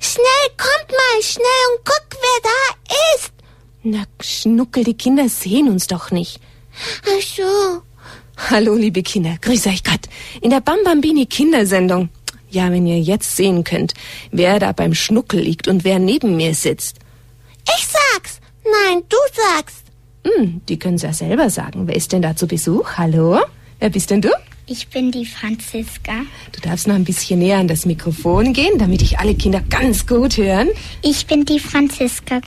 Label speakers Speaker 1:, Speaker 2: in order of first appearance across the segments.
Speaker 1: Schnell, kommt mal, schnell und guck, wer da ist.
Speaker 2: Na, Schnuckel, die Kinder sehen uns doch nicht.
Speaker 1: Ach so.
Speaker 2: Hallo, liebe Kinder, grüß euch grad. In der Bambambini Kindersendung. Ja, wenn ihr jetzt sehen könnt, wer da beim Schnuckel liegt und wer neben mir sitzt.
Speaker 1: Ich sag's. Nein, du sagst.
Speaker 2: Hm, die können's ja selber sagen. Wer ist denn da zu Besuch? Hallo? Wer bist denn du?
Speaker 3: Ich bin die Franziska.
Speaker 2: Du darfst noch ein bisschen näher an das Mikrofon gehen, damit ich alle Kinder ganz gut hören.
Speaker 3: Ich bin die Franziska.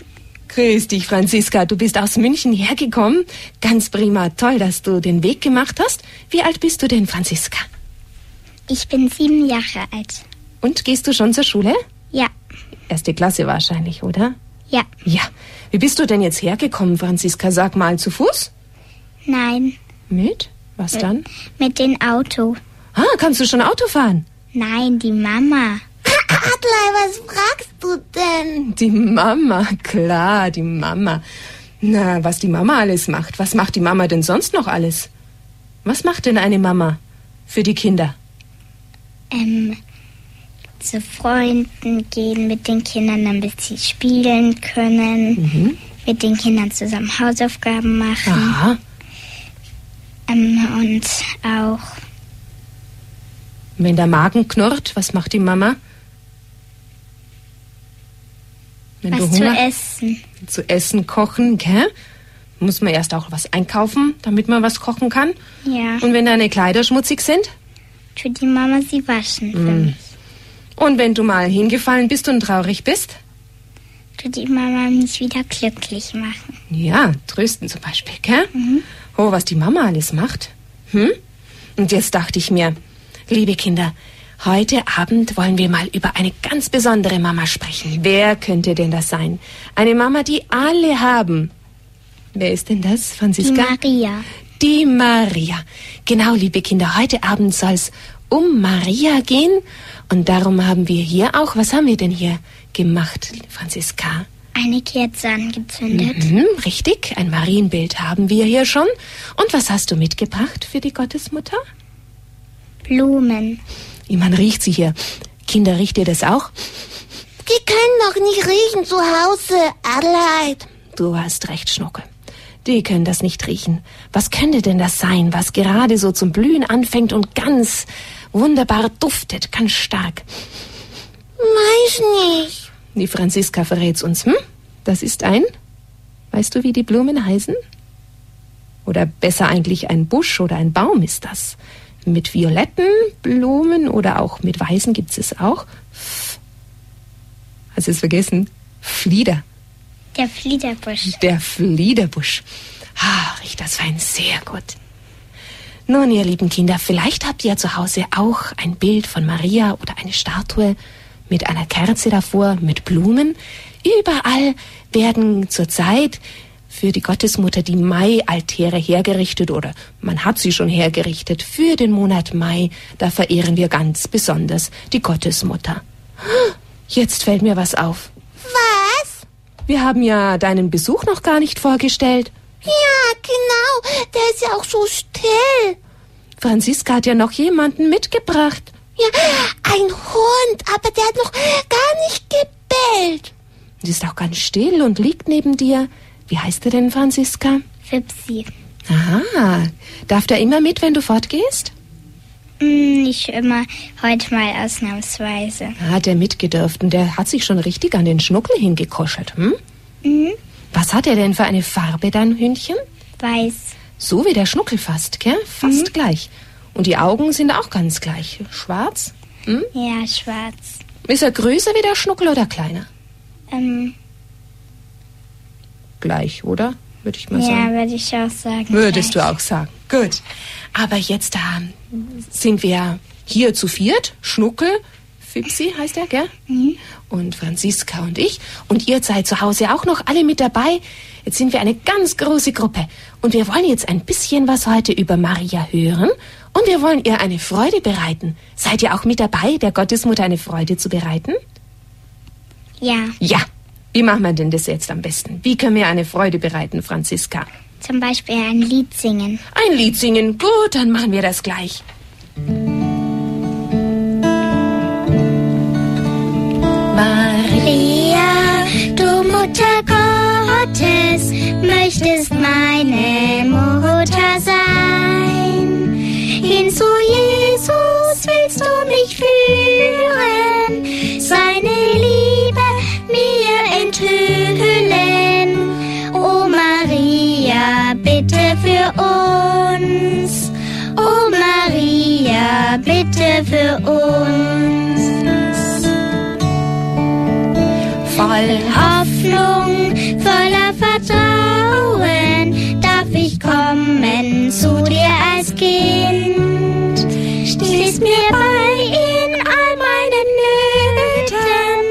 Speaker 2: Grüß dich, Franziska. Du bist aus München hergekommen. Ganz prima. Toll, dass du den Weg gemacht hast. Wie alt bist du denn, Franziska?
Speaker 3: Ich bin sieben Jahre alt.
Speaker 2: Und gehst du schon zur Schule?
Speaker 3: Ja,
Speaker 2: Erste Klasse wahrscheinlich, oder?
Speaker 3: ja,
Speaker 2: Ja. Wie bist du denn jetzt hergekommen, Franziska? Sag mal, zu Fuß?
Speaker 3: nein.
Speaker 2: Mit? Was dann?
Speaker 3: Mit dem Auto.
Speaker 2: Ah, kannst du schon Auto fahren?
Speaker 3: Nein, die Mama.
Speaker 1: Adlai, was fragst du denn?
Speaker 2: Die Mama, klar, die Mama. Na, was die Mama alles macht. Was macht die Mama denn sonst noch alles? Was macht denn eine Mama für die Kinder?
Speaker 3: Ähm, zu Freunden gehen mit den Kindern, damit sie spielen können. Mit den Kindern zusammen Hausaufgaben machen.
Speaker 2: Aha.
Speaker 3: Ähm, und auch
Speaker 2: Wenn der Magen knurrt, was macht die Mama? Wenn
Speaker 3: was
Speaker 2: du
Speaker 3: zu essen.
Speaker 2: zu essen kochen, gell? Muss man erst auch was einkaufen, damit man was kochen kann.
Speaker 3: Ja,
Speaker 2: Und wenn deine Kleider schmutzig sind?
Speaker 3: tut die Mama sie waschen für mich.
Speaker 2: Und wenn du mal hingefallen bist und traurig bist?
Speaker 3: Tut die Mama mich wieder glücklich machen.
Speaker 2: Ja, trösten zum Beispiel, gell? Oh, was die Mama alles macht. Hm? Und jetzt dachte ich mir, liebe Kinder, heute Abend wollen wir mal über eine ganz besondere Mama sprechen. Wer könnte denn das sein? Eine Mama, die alle haben. Wer ist denn das,
Speaker 3: Die
Speaker 2: Franziska?
Speaker 3: Maria.
Speaker 2: Die Maria. Genau, liebe Kinder, heute Abend soll es um Maria gehen. Und darum haben wir hier auch, was haben wir denn hier gemacht, Franziska?
Speaker 3: Eine Kerze angezündet.
Speaker 2: Mhm, richtig, ein Marienbild haben wir hier schon. Und was hast du mitgebracht für die Gottesmutter?
Speaker 3: Blumen.
Speaker 2: Man riecht sie hier. Kinder, riecht ihr das auch?
Speaker 1: Die können doch nicht riechen zu Hause, Adelheid.
Speaker 2: Du hast recht, Schnuckel. Die können das nicht riechen. Was könnte denn das sein, was gerade so zum Blühen anfängt und ganz wunderbar duftet, ganz stark?
Speaker 1: Weiß nicht.
Speaker 2: Die Franziska verrät's uns, hm? Das ist ein. Weißt du, wie die Blumen heißen? Oder besser eigentlich ein Busch oder ein Baum ist das. Mit violetten Blumen oder auch mit weißen gibt's es auch. Hast du es vergessen? Flieder.
Speaker 3: Der Fliederbusch.
Speaker 2: Der Fliederbusch. Ah, riecht das fein, sehr gut. Nun, ihr lieben Kinder, vielleicht habt ihr zu Hause auch ein Bild von Maria oder eine Statue mit einer Kerze davor, mit Blumen. Überall werden zurzeit für die Gottesmutter die Mai-Altäre hergerichtet oder man hat sie schon hergerichtet für den Monat Mai. Da verehren wir ganz besonders die Gottesmutter. Jetzt fällt mir was auf.
Speaker 1: Was?
Speaker 2: Wir haben ja deinen Besuch noch gar nicht vorgestellt.
Speaker 1: Ja, genau. Der ist ja auch so still.
Speaker 2: Franziska hat ja noch jemanden mitgebracht.
Speaker 1: Ja, ein Hund, aber der hat noch gar nicht gebellt.
Speaker 2: Sie ist auch ganz still und liegt neben dir. Wie heißt er denn, Franziska?
Speaker 3: Fipsi.
Speaker 2: Aha. Darf der immer mit, wenn du fortgehst?
Speaker 3: Hm, nicht immer, heute mal ausnahmsweise.
Speaker 2: Hat er mitgedürft und der hat sich schon richtig an den Schnuckel hingekuschelt, hm?
Speaker 3: Mhm.
Speaker 2: Was hat er denn für eine Farbe, dein Hündchen?
Speaker 3: Weiß.
Speaker 2: So wie der Schnuckel fast, gell? Fast gleich. Und die Augen sind auch ganz gleich. Schwarz? Hm?
Speaker 3: Ja, schwarz.
Speaker 2: Ist er größer wie der Schnuckel oder kleiner?
Speaker 3: Ähm,
Speaker 2: Gleich, oder? Würde ich mal
Speaker 3: ja,
Speaker 2: sagen.
Speaker 3: würde ich auch sagen.
Speaker 2: Würdest
Speaker 3: gleich.
Speaker 2: du auch sagen. Gut. Aber jetzt da sind wir hier zu viert. Schnuckel, Fipsi heißt er, gell? Und Franziska und ich. Und ihr seid zu Hause auch noch alle mit dabei. Jetzt sind wir eine ganz große Gruppe. Und wir wollen jetzt ein bisschen was heute über Maria hören. Und wir wollen ihr eine Freude bereiten. Seid ihr auch mit dabei, der Gottesmutter eine Freude zu bereiten?
Speaker 3: Ja,
Speaker 2: Ja. Wie machen wir denn das jetzt am besten? Wie können wir eine Freude bereiten, Franziska?
Speaker 3: zum Beispiel ein Lied singen.
Speaker 2: Ein Lied singen. Gut, dann machen wir das gleich. Maria
Speaker 3: Mutter Gottes, möchtest meine Mutter bitte für uns. Voll Hoffnung, voller Vertrauen darf ich kommen zu dir als Kind. Stehst mir bei in all meinen Nöten,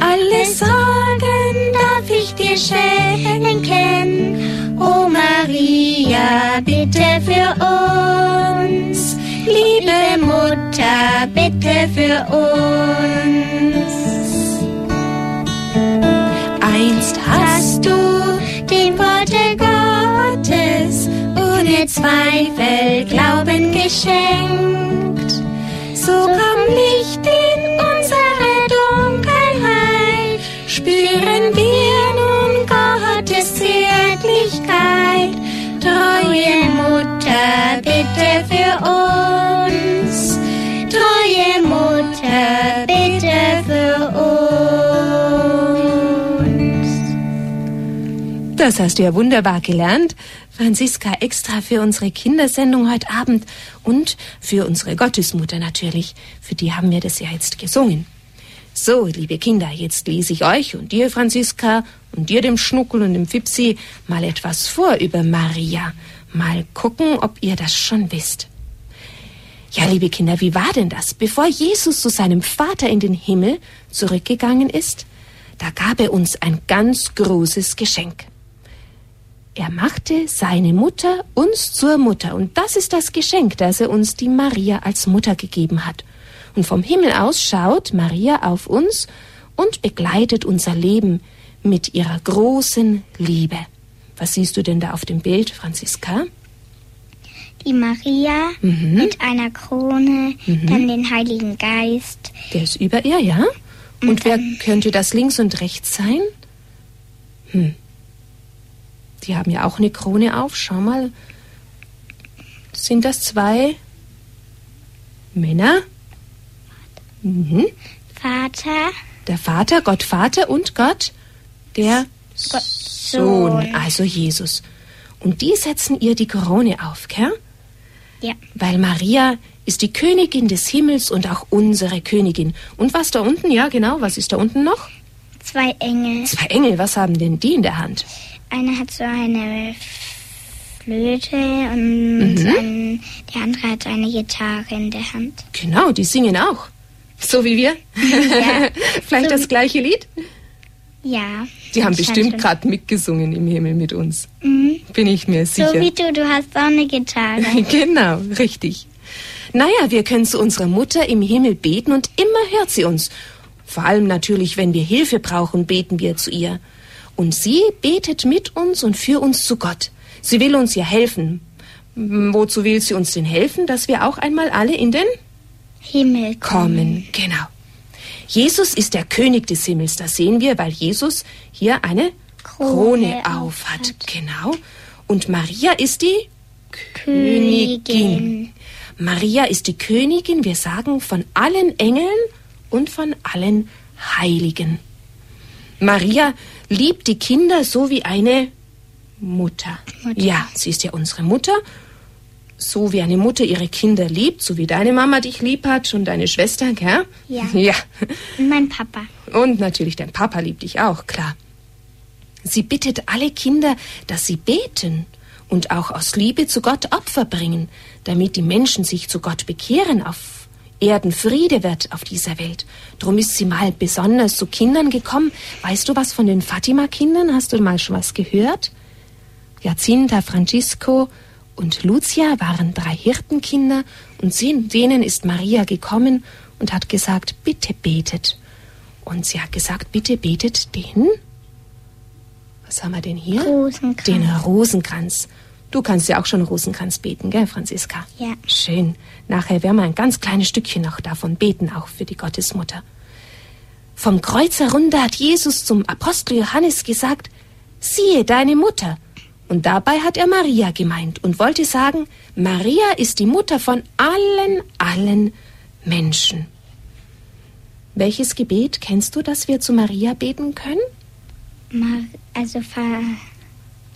Speaker 3: alle Sorgen darf ich dir schenken. O Maria, bitte für uns, liebe Mutter, bitte für uns. Einst hast du dem Worte Gottes ohne Zweifel Glauben geschenkt. So komm Licht in unsere Dunkelheit, spüren wir nun Gottes Zärtlichkeit. Treue Mutter, bitte für uns. Treue Mutter, bitte für uns.
Speaker 2: Das hast du ja wunderbar gelernt. Franziska extra für unsere Kindersendung heute Abend und für unsere Gottesmutter natürlich. Für die haben wir das ja jetzt gesungen. So, liebe Kinder, jetzt lese ich euch und dir, Franziska, und dir, dem Schnuckel und dem Fipsi, mal etwas vor über Maria. Mal gucken, ob ihr das schon wisst. Ja, liebe Kinder, wie war denn das? Bevor Jesus zu seinem Vater in den Himmel zurückgegangen ist, da gab er uns ein ganz großes Geschenk. Er machte seine Mutter uns zur Mutter. Und das ist das Geschenk, das er uns die Maria als Mutter gegeben hat. Und vom Himmel aus schaut Maria auf uns und begleitet unser Leben mit ihrer großen Liebe. Was siehst du denn da auf dem Bild, Franziska?
Speaker 3: Die Maria
Speaker 2: Mhm.
Speaker 3: mit einer Krone, dann den Heiligen Geist.
Speaker 2: Der ist über ihr, ja? Und wer könnte das links und rechts sein? Hm. Die haben ja auch eine Krone auf. Schau mal. Sind das zwei Männer? Mhm.
Speaker 3: Vater,
Speaker 2: Der Vater, Gott Vater und Gott, der Sohn, also Jesus. Und die setzen ihr die Krone auf, gell?
Speaker 3: Ja,
Speaker 2: Weil Maria ist die Königin des Himmels und auch unsere Königin. Und was da unten? Ja, genau, was ist da unten noch?
Speaker 3: zwei Engel.
Speaker 2: Zwei Engel, was haben denn die in der Hand?
Speaker 3: Einer hat so eine Flöte und
Speaker 2: Mhm.
Speaker 3: ein, der andere hat eine Gitarre in der Hand.
Speaker 2: Genau, die singen auch. So wie wir. Vielleicht
Speaker 3: So
Speaker 2: das gleiche Lied?
Speaker 3: Ja.
Speaker 2: Die haben bestimmt gerade mitgesungen im Himmel mit uns.
Speaker 3: Mhm.
Speaker 2: Bin ich mir
Speaker 3: So
Speaker 2: sicher.
Speaker 3: wie du, du hast auch eine Gitarre.
Speaker 2: Genau, richtig. Naja, wir können zu unserer Mutter im Himmel beten und immer hört sie uns. Vor allem natürlich, wenn wir Hilfe brauchen, beten wir zu ihr. Und sie betet mit uns und für uns zu Gott. Sie will uns ja helfen. Wozu will sie uns denn helfen? Dass wir auch einmal alle in den
Speaker 3: Himmel
Speaker 2: kommen. Genau. Jesus ist der König des Himmels. Das sehen wir, weil Jesus hier eine Krone,
Speaker 3: Krone
Speaker 2: auf hat.
Speaker 3: aufhat.
Speaker 2: Genau. Und Maria ist die
Speaker 3: Königin.
Speaker 2: Königin. Maria ist die Königin, wir sagen, von allen Engeln und von allen Heiligen. Maria liebt die Kinder so wie eine Mutter.
Speaker 3: Mutter.
Speaker 2: Ja, sie ist ja unsere Mutter. So wie eine Mutter ihre Kinder liebt, so wie deine Mama dich lieb hat und deine Schwester, gell?
Speaker 3: Ja.
Speaker 2: Ja.
Speaker 3: Und mein Papa.
Speaker 2: Und natürlich dein Papa liebt dich auch, klar. Sie bittet alle Kinder, dass sie beten und auch aus Liebe zu Gott Opfer bringen, damit die Menschen sich zu Gott bekehren, auf Erden Friede wird auf dieser Welt. Drum ist sie mal besonders zu Kindern gekommen. Weißt du was von den Fatima-Kindern? Hast du mal schon was gehört? Jacinta, Francisco und Lucia waren drei Hirtenkinder und denen ist Maria gekommen und hat gesagt, bitte betet. Und sie hat gesagt, bitte betet den. Was haben wir denn hier?
Speaker 3: Rosenkranz.
Speaker 2: Den Rosenkranz. Du kannst ja auch schon Rosenkranz beten, gell, Franziska?
Speaker 3: Ja.
Speaker 2: Schön. Nachher werden wir ein ganz kleines Stückchen noch davon beten, auch für die Gottesmutter. Vom Kreuz herunter hat Jesus zum Apostel Johannes gesagt, siehe deine Mutter. Und dabei hat er Maria gemeint und wollte sagen, Maria ist die Mutter von allen, allen Menschen. Welches Gebet kennst du, das wir zu Maria beten können?
Speaker 3: Mar also Fa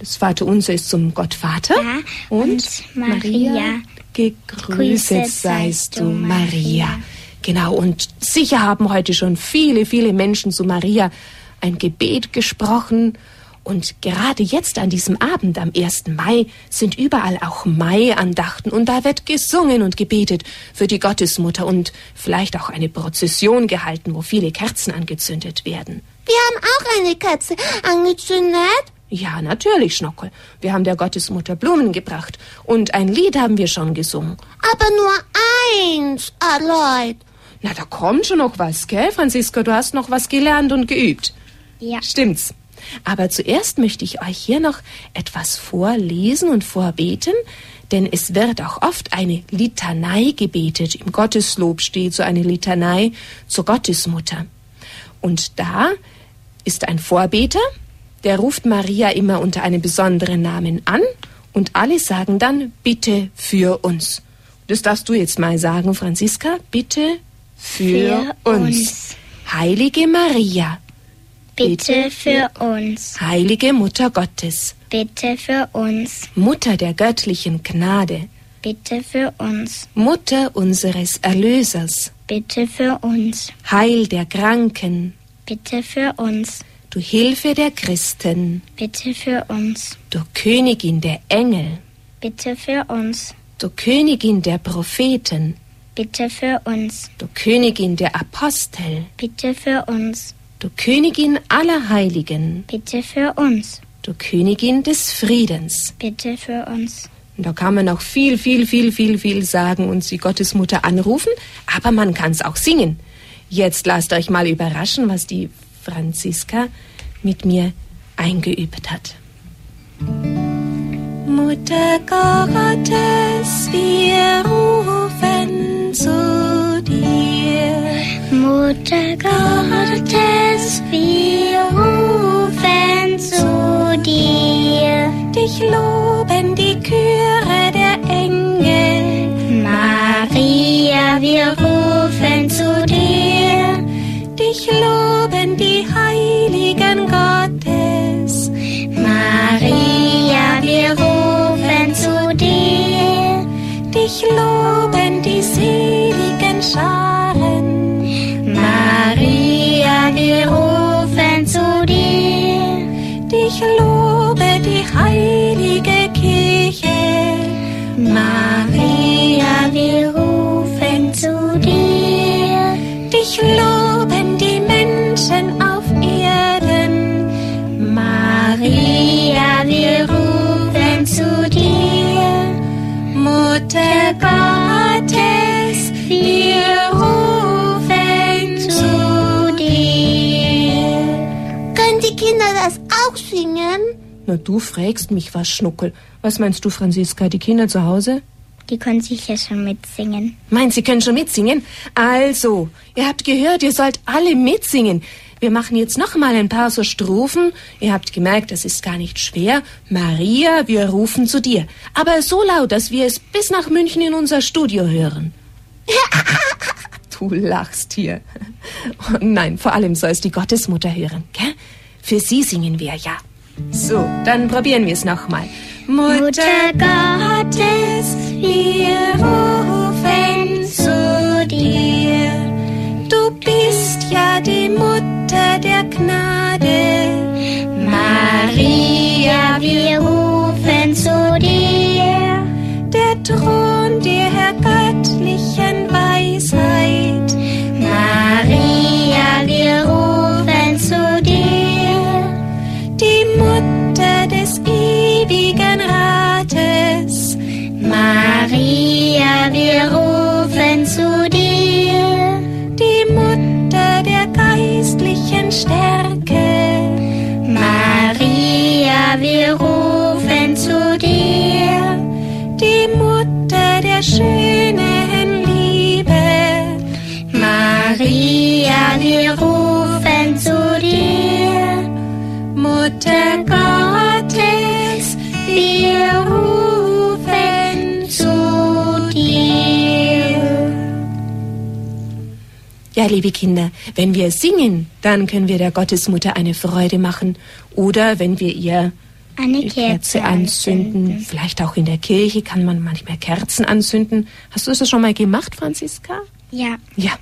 Speaker 2: Das Vaterunser ist zum Gott Vater.
Speaker 3: Ja,
Speaker 2: und,
Speaker 3: und Maria,
Speaker 2: gegrüßet seist du, Maria. Genau, und sicher haben heute schon viele, viele Menschen zu Maria ein Gebet gesprochen. Und gerade jetzt an diesem Abend, am 1. Mai, sind überall auch Mai-Andachten und da wird gesungen und gebetet für die Gottesmutter und vielleicht auch eine Prozession gehalten, wo viele Kerzen angezündet werden.
Speaker 1: Wir haben auch eine Katze angezündet.
Speaker 2: Ja, natürlich, Schnockel. Wir haben der Gottesmutter Blumen gebracht und ein Lied haben wir schon gesungen.
Speaker 1: Aber nur eins, Aloyd.
Speaker 2: Na, da kommt schon noch was, gell, Franziska? Du hast noch was gelernt und geübt.
Speaker 3: Ja.
Speaker 2: Stimmt's. Aber zuerst möchte ich euch hier noch etwas vorlesen und vorbeten, denn es wird auch oft eine Litanei gebetet. Im Gotteslob steht so eine Litanei zur Gottesmutter. Und da ist ein Vorbeter, der ruft Maria immer unter einem besonderen Namen an und alle sagen dann bitte für uns. Das darfst du jetzt mal sagen, Franziska, bitte für,
Speaker 3: Für
Speaker 2: uns.
Speaker 3: uns.
Speaker 2: Heilige Maria,
Speaker 3: Bitte für uns.
Speaker 2: heilige Mutter Gottes,
Speaker 3: Bitte für uns.
Speaker 2: Mutter der göttlichen Gnade,
Speaker 3: Bitte für uns.
Speaker 2: Mutter unseres Erlösers,
Speaker 3: Bitte für uns.
Speaker 2: Heil der Kranken,
Speaker 3: Bitte für uns.
Speaker 2: du Hilfe der Christen,
Speaker 3: Bitte für uns.
Speaker 2: du Königin der Engel,
Speaker 3: Bitte für uns.
Speaker 2: du Königin der Propheten,
Speaker 3: Bitte für uns.
Speaker 2: du Königin der Apostel,
Speaker 3: Bitte für uns.
Speaker 2: Du Königin aller Heiligen,
Speaker 3: Bitte für uns.
Speaker 2: du Königin des Friedens.
Speaker 3: Bitte für uns.
Speaker 2: Und da kann man noch viel, viel, viel, viel, viel sagen und die Gottesmutter anrufen, aber man kann es auch singen. Jetzt lasst euch mal überraschen, was die Franziska mit mir eingeübt hat. Mutter Gottes, wir rufen zu dir.
Speaker 3: Mutter Gottes, wir rufen zu dir.
Speaker 2: Dich loben die Chöre der Engel.
Speaker 3: Maria, wir rufen zu dir.
Speaker 2: Dich loben die Heiligen Gottes.
Speaker 1: pasar. Singen?
Speaker 2: Na, du fragst mich was, Schnuckel. Was meinst du, Franziska, die Kinder zu Hause?
Speaker 3: Die können sicher schon mitsingen.
Speaker 2: Meint, Sie können schon mitsingen? Also, ihr habt gehört, ihr sollt alle mitsingen. Wir machen jetzt noch mal ein paar so Strophen. Ihr habt gemerkt, das ist gar nicht schwer. Maria, wir rufen zu dir. Aber so laut, dass wir es bis nach München in unser Studio hören. du lachst hier. Oh nein, vor allem soll es die Gottesmutter hören, gell? Für sie singen wir ja. So, dann probieren wir es noch mal.
Speaker 3: Mutter Gottes, wir rufen zu dir.
Speaker 2: Du bist ja die Mutter der Gnade.
Speaker 3: Maria, wir rufen zu dir.
Speaker 2: Der Thron der göttlichen Weisheit.
Speaker 3: Maria, wir rufen
Speaker 2: Ja, liebe Kinder, wenn wir singen, dann können wir der Gottesmutter eine Freude machen. Oder wenn wir ihr
Speaker 3: Eine
Speaker 2: die Kerze anzünden. Vielleicht auch in der Kirche kann man manchmal Kerzen anzünden. Hast du das schon mal gemacht, Franziska?
Speaker 3: Ja,
Speaker 2: Ja.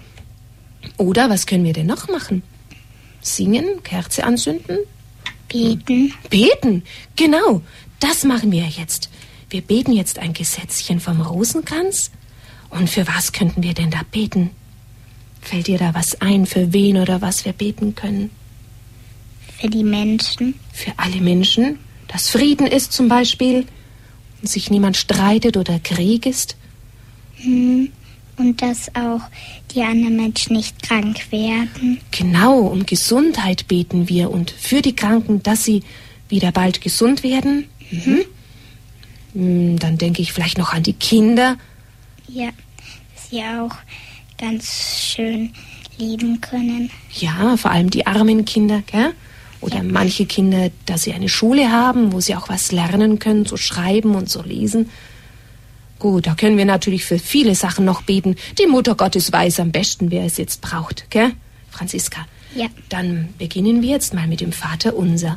Speaker 2: Oder was können wir denn noch machen? Singen, Kerze anzünden,
Speaker 3: beten.
Speaker 2: beten. Genau, das machen wir jetzt. Wir beten jetzt ein Gesetzchen vom Rosenkranz. Und für was könnten wir denn da beten? Fällt dir da was ein, für wen oder was wir beten können?
Speaker 3: Für die Menschen.
Speaker 2: Für alle Menschen, dass Frieden ist zum Beispiel, und sich niemand streitet oder Krieg ist.
Speaker 3: Hm. Und dass auch die anderen Menschen nicht krank werden.
Speaker 2: Genau, um Gesundheit beten wir und für die Kranken, dass sie wieder bald gesund werden. Mhm. Hm, Dann denke ich vielleicht noch an die Kinder.
Speaker 3: Ja, sie auch ganz schön leben können.
Speaker 2: Ja, vor allem die armen Kinder, gell? Oder
Speaker 3: Ja.
Speaker 2: manche Kinder, dass sie eine Schule haben, wo sie auch was lernen können, so schreiben und so lesen. Gut, da können wir natürlich für viele Sachen noch beten. Die Mutter Gottes weiß am besten, wer es jetzt braucht, gell? Franziska.
Speaker 3: Ja.
Speaker 2: Dann beginnen wir jetzt mal mit dem Vater unser.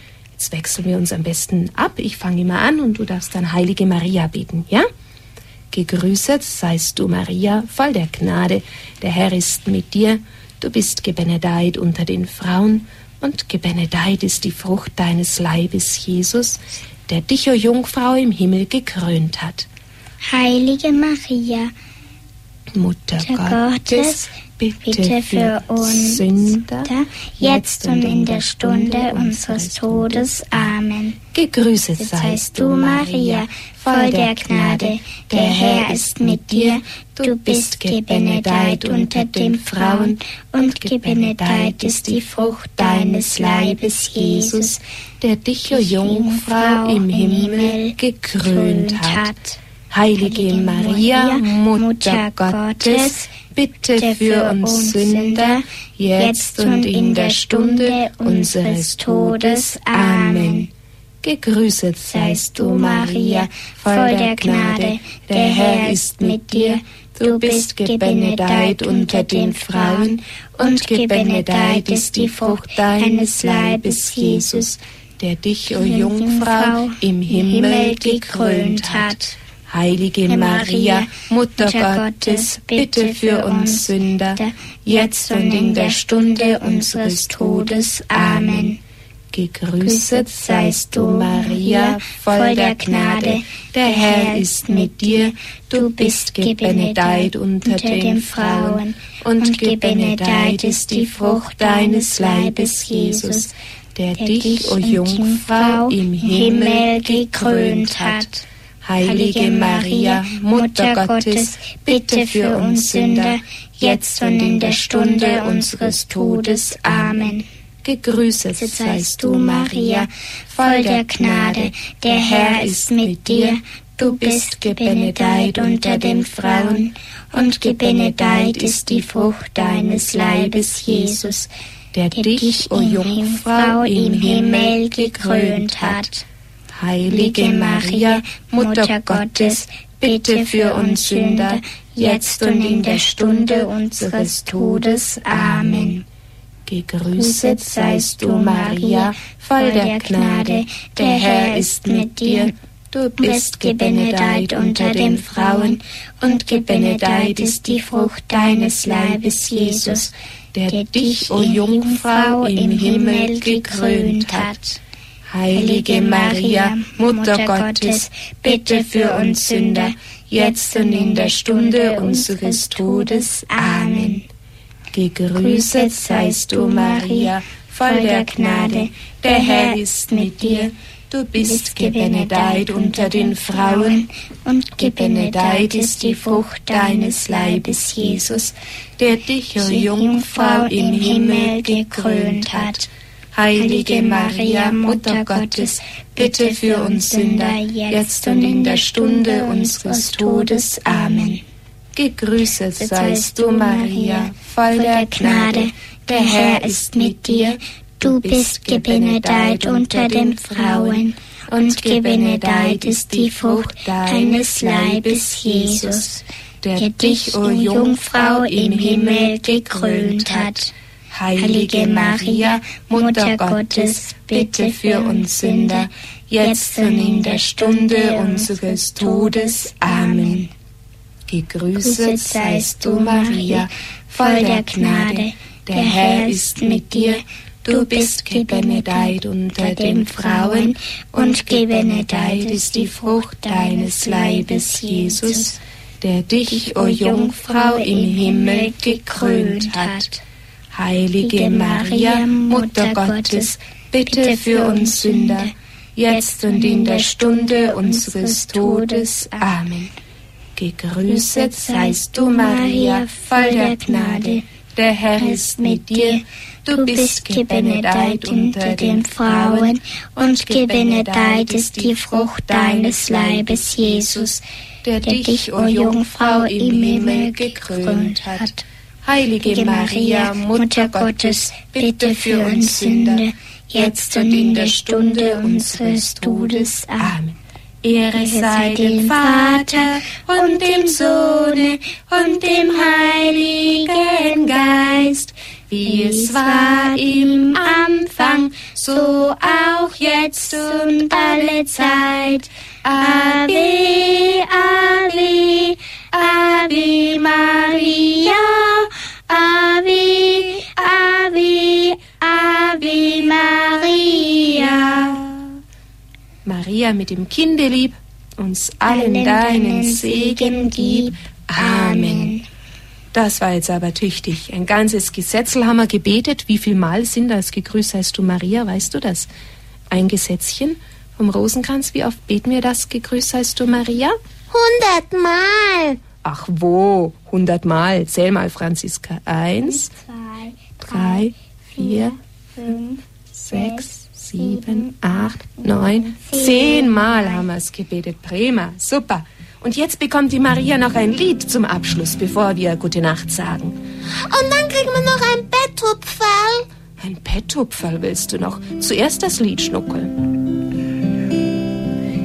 Speaker 2: Jetzt wechseln wir uns am besten ab. Ich fange immer an und du darfst dann Heilige Maria beten, ja? Gegrüßet seist du, Maria, voll der Gnade. Der Herr ist mit dir. Du bist gebenedeit unter den Frauen und gebenedeit ist die Frucht deines Leibes, Jesus, der dich, o Jungfrau, im Himmel gekrönt hat.
Speaker 3: Heilige Maria,
Speaker 2: Mutter
Speaker 3: Mutter
Speaker 2: Gottes, bitte,
Speaker 3: bitte für uns
Speaker 2: Sünder,
Speaker 3: jetzt und in der Stunde unseres Todes. Amen.
Speaker 2: Gegrüßet seist du, Maria, voll der Gnade. Der Herr ist mit dir. Du bist gebenedeit unter den Frauen, und gebenedeit ist die Frucht deines Leibes, Jesus, der dich, o Jungfrau, im Himmel gekrönt hat. Heilige Maria, Mutter Gottes, bitte für uns Sünder, jetzt und in der Stunde unseres Todes. Amen. Gegrüßet seist du, Maria, voll der Gnade, der Herr ist mit dir. Du bist gebenedeit unter den Frauen, und gebenedeit ist die Frucht deines Leibes, Jesus, der dich, o Jungfrau, im Himmel gekrönt hat. Heilige Maria, Mutter Gottes, bitte für uns Sünder, jetzt und in der Stunde unseres Todes. Amen. Gegrüßet seist du, Maria, voll der Gnade, der Herr ist mit dir. Du bist gebenedeit unter den Frauen, und gebenedeit ist die Frucht deines Leibes, Jesus, der dich, o Jungfrau, im Himmel gekrönt hat. Heilige Maria, Mutter Gottes, bitte für uns Sünder, jetzt und in der Stunde unseres Todes. Amen. Gegrüßet seist du, Maria, voll der Gnade, der Herr ist mit dir. Du bist gebenedeit unter den Frauen, und gebenedeit ist die Frucht deines Leibes, Jesus, der dich, o Jungfrau, im Himmel gekrönt hat. Heilige Maria, Mutter Gottes, bitte für uns Sünder, jetzt und in der Stunde unseres Todes. Amen. Gegrüßet seist du, Maria, voll der Gnade, der Herr ist mit dir. Du bist gebenedeit unter den Frauen, und gebenedeit ist die Frucht deines Leibes, Jesus, der dich, o Jungfrau, im Himmel gekrönt hat. Heilige Maria, Mutter Gottes, bitte für uns Sünder, jetzt und in der Stunde unseres Todes. Amen. Gegrüßet seist du, Maria, voll der Gnade, der Herr ist mit dir.
Speaker 3: Du bist gebenedeit unter den Frauen, und gebenedeit ist die Frucht deines Leibes, Jesus, der dich, o Jungfrau, im Himmel gekrönt hat. Heilige Maria, Mutter Gottes, bitte für uns Sünder, jetzt und in der Stunde unseres Todes. Amen. Gegrüßet seist du, Maria, voll der Gnade, der Herr ist mit dir. Du bist gebenedeit unter den Frauen, und gebenedeit ist die Frucht deines Leibes, Jesus, der dich, o Jungfrau, im Himmel gekrönt hat. Heilige Maria, Mutter Gottes, bitte für uns Sünder, jetzt und in der Stunde unseres Todes. Amen. Gegrüßet seist du, Maria, voll der Gnade, der Herr ist mit dir. Du bist gebenedeit unter den Frauen, und gebenedeit ist die Frucht deines Leibes, Jesus, der dich, o Jungfrau, im Himmel gekrönt hat. Heilige Maria, Mutter Gottes, bitte für uns Sünder, jetzt und in der Stunde unseres Todes. Amen. Gegrüßet seist du, Maria, voll der Gnade, der Herr ist mit dir. Du bist gebenedeit unter den Frauen, und gebenedeit ist die Frucht deines Leibes, Jesus, der dich, o Jungfrau, im Himmel gekrönt hat. Heilige Maria, Mutter Gottes, bitte für uns Sünder, jetzt und in der Stunde unseres Todes. Amen. Ehre sei dem Vater und dem Sohne und dem Heiligen Geist, wie es war im Anfang, so auch jetzt und alle Zeit. Ave, Ave, Ave Maria, Ave, Ave, Ave Maria. Maria mit dem Kindelieb, uns allen deinen Segen gib. Amen. Das war jetzt aber tüchtig. Ein ganzes Gesetzel haben wir gebetet. Wie viel Mal sind das? Gegrüßt heißt du Maria, weißt du das? Ein Gesetzchen vom Rosenkranz. Wie oft beten wir das? Gegrüßt heißt du Maria?
Speaker 1: Hundertmal.
Speaker 3: Ach wo? Hundertmal. Zähl mal, Franziska. Eins,
Speaker 2: Zwei,
Speaker 3: drei, vier,
Speaker 2: fünf,
Speaker 3: sechs, sieben, acht, neun, zehnmal haben wir es gebetet. Prima, super. Und jetzt bekommt die Maria noch ein Lied zum Abschluss, bevor wir Gute Nacht sagen.
Speaker 1: Und dann kriegen wir noch ein Betthupferl.
Speaker 3: Ein Petthupferl willst du noch? Zuerst das Lied schnuckeln.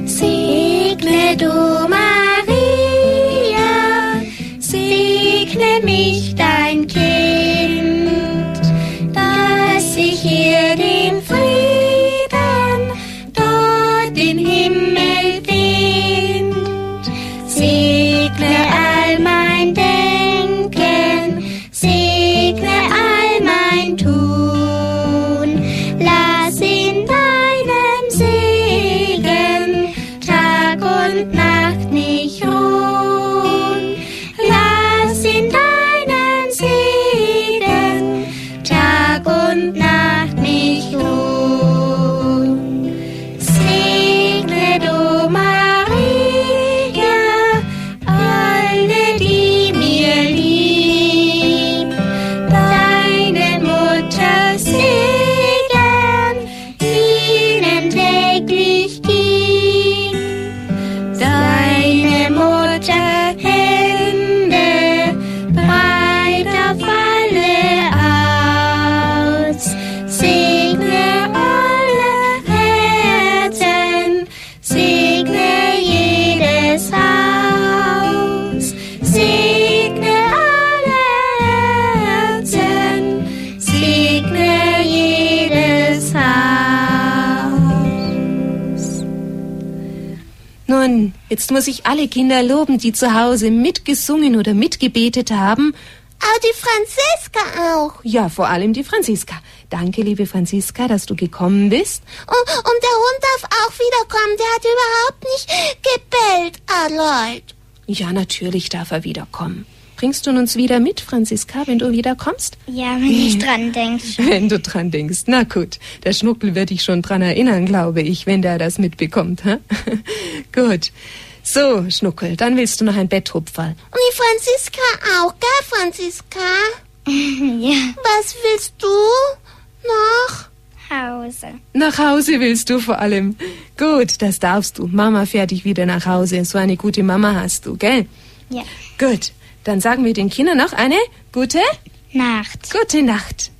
Speaker 3: Segne du, mich, dein Kind, jetzt muss ich alle Kinder loben, die zu Hause mitgesungen oder mitgebetet haben.
Speaker 1: Aber die Franziska auch.
Speaker 3: Ja, vor allem die Franziska. Danke, liebe Franziska, dass du gekommen bist.
Speaker 1: Und, und der Hund darf auch wiederkommen. Der hat überhaupt nicht gebellt, Aloyd.
Speaker 3: Ja, natürlich darf er wiederkommen.
Speaker 2: Bringst du uns wieder mit, Franziska, wenn du wieder kommst?
Speaker 3: Ja, wenn ich dran denke.
Speaker 2: Wenn du dran denkst. Na gut, der Schnuckel wird dich schon dran erinnern, glaube ich, wenn der das mitbekommt. Hä? gut. So, Schnuckel, dann willst du noch ein Betthupferl.
Speaker 1: Und die Franziska auch, gell, Franziska?
Speaker 3: ja,
Speaker 1: Was willst du noch?
Speaker 3: Hause.
Speaker 2: Nach Hause willst du vor allem. Gut, das darfst du. Mama fährt dich wieder nach Hause. So eine gute Mama hast du, gell?
Speaker 3: Ja.
Speaker 2: Gut, dann sagen wir den Kindern noch eine gute,
Speaker 3: Nacht.
Speaker 2: gute Nacht.